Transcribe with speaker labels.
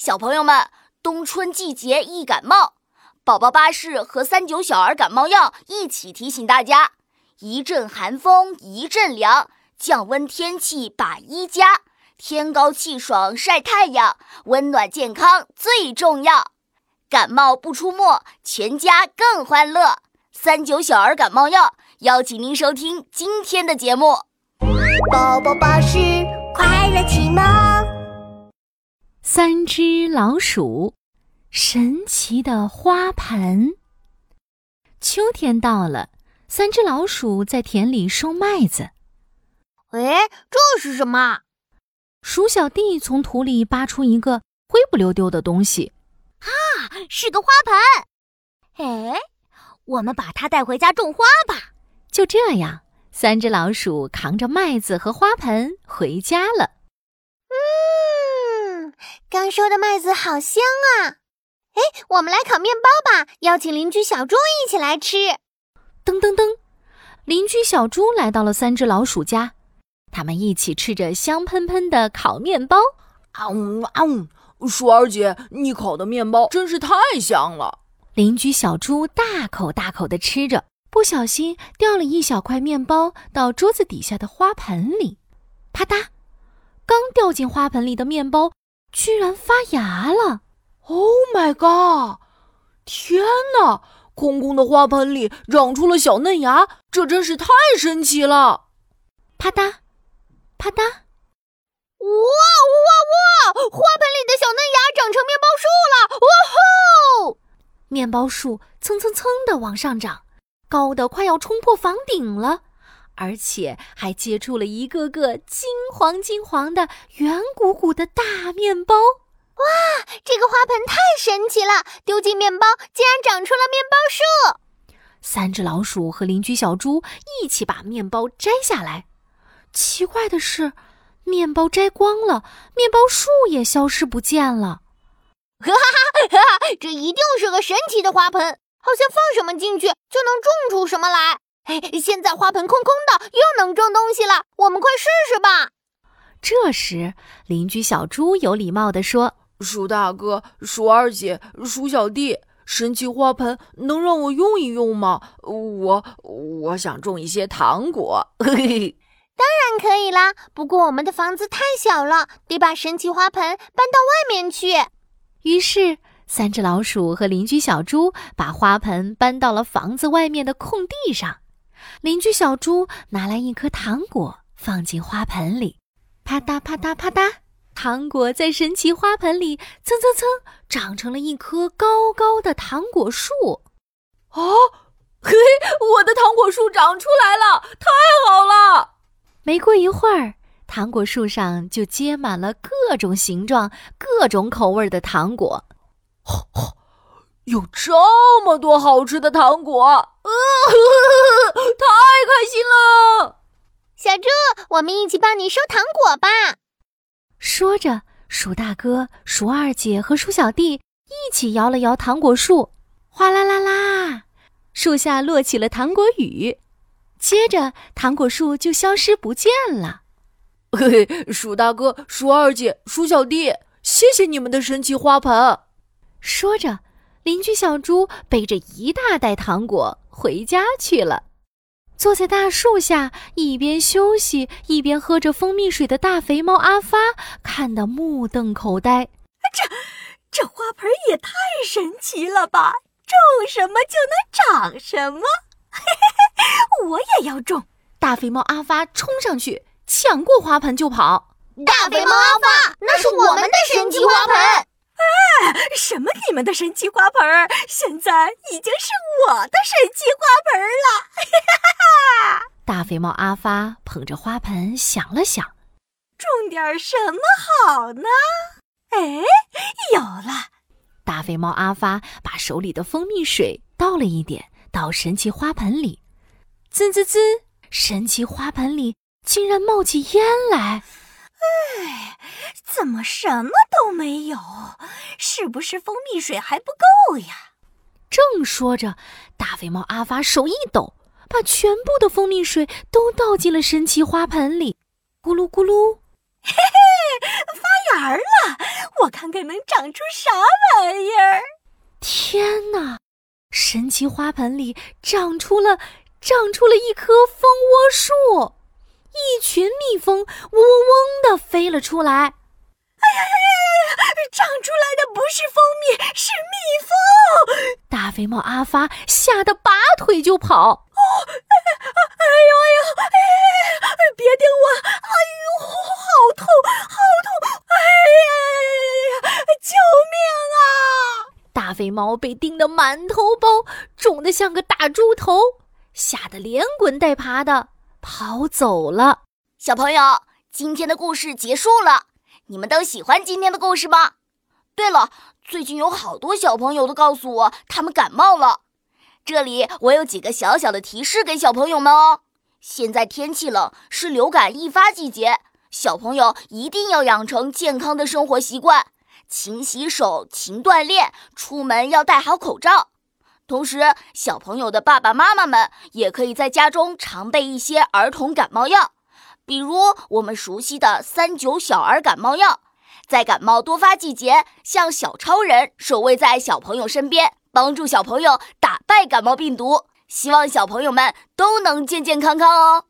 Speaker 1: 小朋友们，冬春季节易感冒，宝宝巴士和三九小儿感冒药一起提醒大家：一阵寒风一阵凉，降温天气把衣加，天高气爽晒太阳，温暖健康最重要。感冒不出没，全家更欢乐。三九小儿感冒药邀请您收听今天的节目，
Speaker 2: 宝宝巴士快乐启蒙。
Speaker 3: 三只老鼠，神奇的花盆。秋天到了，三只老鼠在田里收麦子。
Speaker 2: 哎，这是什么？
Speaker 3: 鼠小弟从土里扒出一个灰不溜丢的东西。
Speaker 2: 啊，是个花盆。哎，我们把它带回家种花吧。
Speaker 3: 就这样，三只老鼠扛着麦子和花盆回家了。
Speaker 2: 刚收的麦子好香啊！哎，我们来烤面包吧，邀请邻居小猪一起来吃。
Speaker 3: 噔噔噔，邻居小猪来到了三只老鼠家，他们一起吃着香喷喷的烤面包。
Speaker 4: 啊呜啊呜！鼠儿姐，你烤的面包真是太香了。
Speaker 3: 邻居小猪大口大口的吃着，不小心掉了一小块面包到桌子底下的花盆里，啪嗒，刚掉进花盆里的面包。居然发芽了
Speaker 4: ！Oh my god！天哪，空空的花盆里长出了小嫩芽，这真是太神奇了！
Speaker 3: 啪嗒，啪嗒，
Speaker 2: 哇哇哇！花盆里的小嫩芽长成面包树了！哇吼！
Speaker 3: 面包树蹭蹭蹭的往上长，高的快要冲破房顶了。而且还结出了一个个金黄金黄的、圆鼓鼓的大面包。
Speaker 2: 哇，这个花盆太神奇了！丢进面包，竟然长出了面包树。
Speaker 3: 三只老鼠和邻居小猪一起把面包摘下来。奇怪的是，面包摘光了，面包树也消失不见了。
Speaker 2: 哈哈哈！哈，这一定是个神奇的花盆，好像放什么进去就能种出什么来。现在花盆空空的，又能种东西了。我们快试试吧。
Speaker 3: 这时，邻居小猪有礼貌地说：“
Speaker 4: 鼠大哥、鼠二姐、鼠小弟，神奇花盆能让我用一用吗？我我想种一些糖果。”嘿嘿，
Speaker 2: 当然可以啦。不过我们的房子太小了，得把神奇花盆搬到外面去。
Speaker 3: 于是，三只老鼠和邻居小猪把花盆搬到了房子外面的空地上。邻居小猪拿来一颗糖果，放进花盆里，啪嗒啪嗒啪嗒，糖果在神奇花盆里蹭蹭蹭长成了一棵高高的糖果树。
Speaker 4: 啊，嘿，我的糖果树长出来了，太好了！
Speaker 3: 没过一会儿，糖果树上就结满了各种形状、各种口味的糖果。
Speaker 4: 吼吼。有这么多好吃的糖果，呃，呵 呵太开心了！
Speaker 2: 小猪，我们一起帮你收糖果吧。
Speaker 3: 说着，鼠大哥、鼠二姐和鼠小弟一起摇了摇糖果树，哗啦啦啦，树下落起了糖果雨。接着，糖果树就消失不见了。
Speaker 4: 嘿 嘿，鼠大哥、鼠二姐、鼠小弟，谢谢你们的神奇花盆。
Speaker 3: 说着。邻居小猪背着一大袋糖果回家去了。坐在大树下，一边休息一边喝着蜂蜜水的大肥猫阿发看得目瞪口呆。
Speaker 5: 这这花盆也太神奇了吧！种什么就能长什么，嘿嘿嘿，我也要种！
Speaker 3: 大肥猫阿发冲上去抢过花盆就跑。
Speaker 2: 大肥猫阿发，那是我们的神奇花盆。
Speaker 5: 什么？你们的神奇花盆儿现在已经是我的神奇花盆儿了！哈哈！
Speaker 3: 大肥猫阿发捧着花盆想了想，
Speaker 5: 种点什么好呢？哎，有了！
Speaker 3: 大肥猫阿发把手里的蜂蜜水倒了一点到神奇花盆里，滋滋滋！神奇花盆里竟然冒起烟来。
Speaker 5: 哎，怎么什么都没有？是不是蜂蜜水还不够呀？
Speaker 3: 正说着，大肥猫阿发手一抖，把全部的蜂蜜水都倒进了神奇花盆里，咕噜咕噜。
Speaker 5: 嘿嘿，发芽了，我看看能长出啥玩意儿。
Speaker 3: 天哪！神奇花盆里长出了长出了一棵蜂窝树，一群蜜蜂嗡嗡嗡的飞了出来。哎
Speaker 5: 呀呀呀呀！长出来的不是蜂蜜，是蜜蜂！
Speaker 3: 大肥猫阿发吓得拔腿就跑。哦，哎
Speaker 5: 哎呦哎呦！别叮我！哎呦，好痛，好痛！哎呀呀呀呀！救命啊！
Speaker 3: 大肥猫被叮得满头包，肿得像个大猪头，吓得连滚带爬的跑走了。
Speaker 1: 小朋友，今天的故事结束了，你们都喜欢今天的故事吗？对了，最近有好多小朋友都告诉我他们感冒了，这里我有几个小小的提示给小朋友们哦。现在天气冷，是流感易发季节，小朋友一定要养成健康的生活习惯。勤洗手，勤锻炼，出门要戴好口罩。同时，小朋友的爸爸妈妈们也可以在家中常备一些儿童感冒药，比如我们熟悉的三九小儿感冒药。在感冒多发季节，像小超人守卫在小朋友身边，帮助小朋友打败感冒病毒。希望小朋友们都能健健康康哦。